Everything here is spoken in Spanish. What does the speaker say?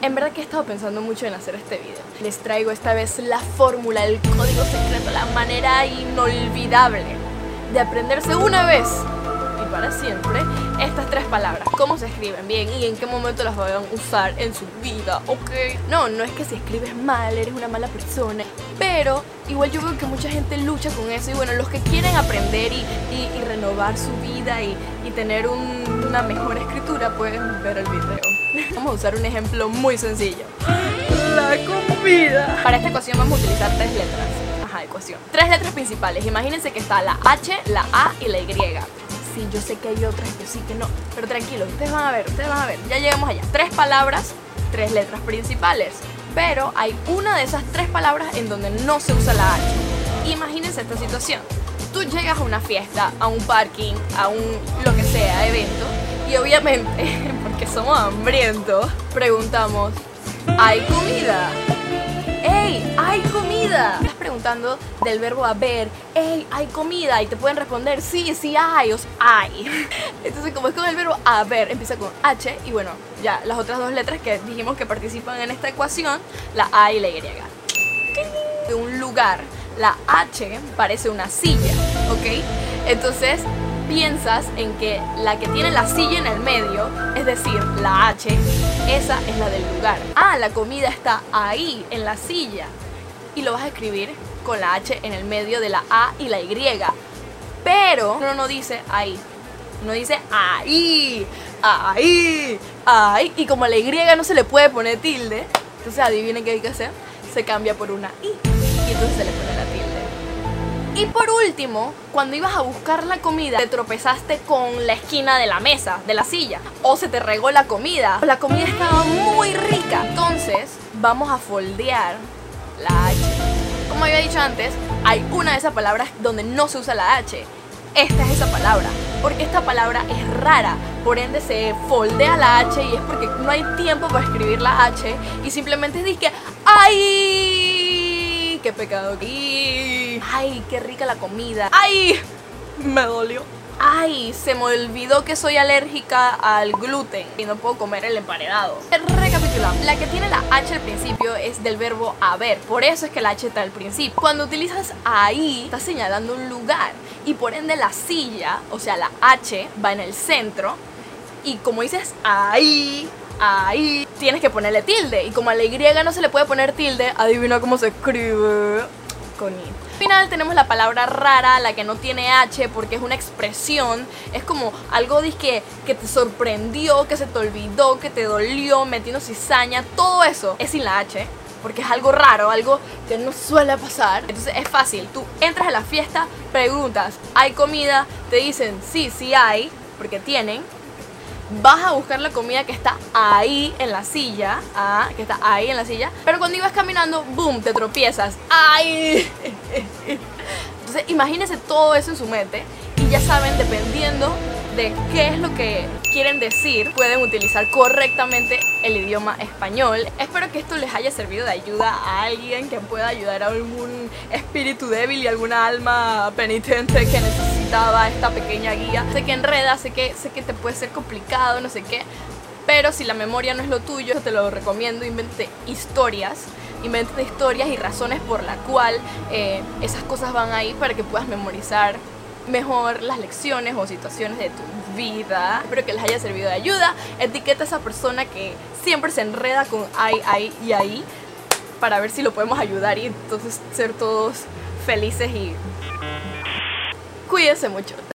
En verdad que he estado pensando mucho en hacer este video. Les traigo esta vez la fórmula, el código secreto, la manera inolvidable de aprenderse una vez para siempre estas tres palabras. ¿Cómo se escriben bien y en qué momento las van a usar en su vida? ¿Ok? No, no es que si escribes mal eres una mala persona, pero igual yo veo que mucha gente lucha con eso y bueno, los que quieren aprender y, y- y renovar su vida y, y tener un- una mejor escritura pueden ver el video. Vamos a usar un ejemplo muy sencillo. La comida. Para esta ecuación vamos a utilizar tres letras. Ajá, ecuación. Tres letras principales. Imagínense que está la H, la A y la Y. Sí, yo sé que hay otras, yo sí que no. Pero tranquilos, ustedes van a ver, ustedes van a ver. Ya llegamos allá. Tres palabras, tres letras principales. Pero hay una de esas tres palabras en donde no se usa la H. Imagínense esta situación. Tú llegas a una fiesta, a un parking, a un lo que sea, evento, y obviamente, porque somos hambrientos, preguntamos, ¿hay comida? Preguntando del verbo haber, ¡Ey! ¡Hay comida! Y te pueden responder, sí, sí hay, o sea, hay. Entonces, como es con el verbo haber, empieza con H y bueno, ya las otras dos letras que dijimos que participan en esta ecuación, la A y la Y. De un lugar, la H parece una silla, ¿ok? Entonces, piensas en que la que tiene la silla en el medio, es decir, la H, esa es la del lugar. Ah, la comida está ahí, en la silla. Y lo vas a escribir con la H en el medio de la A y la Y. Pero no, no dice ahí. No dice ahí, ahí, ahí. Y como a la Y no se le puede poner tilde, entonces adivinen qué hay que hacer. Se cambia por una I. Y entonces se le pone la tilde. Y por último, cuando ibas a buscar la comida, te tropezaste con la esquina de la mesa, de la silla, o se te regó la comida. La comida estaba muy rica. Entonces, vamos a foldear la H. Como había dicho antes, hay una de esas palabras donde no se usa la H. Esta es esa palabra, porque esta palabra es rara, por ende se foldea la H y es porque no hay tiempo para escribir la H y simplemente es que ¡ay! ¡Qué pecado! ¡Ay! ¡Ay, qué rica la comida! ¡Ay! Me dolió. ¡Ay! Se me olvidó que soy alérgica al gluten y no puedo comer el emparedado. Recapitulamos. La que tiene la H al principio es del verbo haber. Por eso es que la H está al principio. Cuando utilizas ahí, estás señalando un lugar. Y por ende la silla, o sea, la H, va en el centro. Y como dices ahí, ahí, tienes que ponerle tilde. Y como a la Y no se le puede poner tilde, adivina cómo se escribe con. Al final tenemos la palabra rara, la que no tiene H porque es una expresión, es como algo disque que te sorprendió, que se te olvidó, que te dolió, metiendo cizaña, todo eso es sin la H. Porque es algo raro, algo que no suele pasar. Entonces es fácil. Tú entras a la fiesta, preguntas, ¿hay comida? Te dicen, sí, sí hay, porque tienen vas a buscar la comida que está ahí en la silla, ah, que está ahí en la silla, pero cuando ibas caminando, boom, te tropiezas, ¡ay! Entonces imagínense todo eso en su mente y ya saben, dependiendo de qué es lo que quieren decir, pueden utilizar correctamente el idioma español. Espero que esto les haya servido de ayuda a alguien que pueda ayudar a algún espíritu débil y alguna alma penitente que necesitaba esta pequeña guía. Sé que enreda, sé que, sé que te puede ser complicado, no sé qué, pero si la memoria no es lo tuyo, te lo recomiendo, invente historias. Invente historias y razones por la cual eh, esas cosas van ahí para que puedas memorizar mejor las lecciones o situaciones de tu vida. Espero que les haya servido de ayuda. Etiqueta a esa persona que siempre se enreda con ay, ay y ahí para ver si lo podemos ayudar y entonces ser todos felices y cuídense mucho.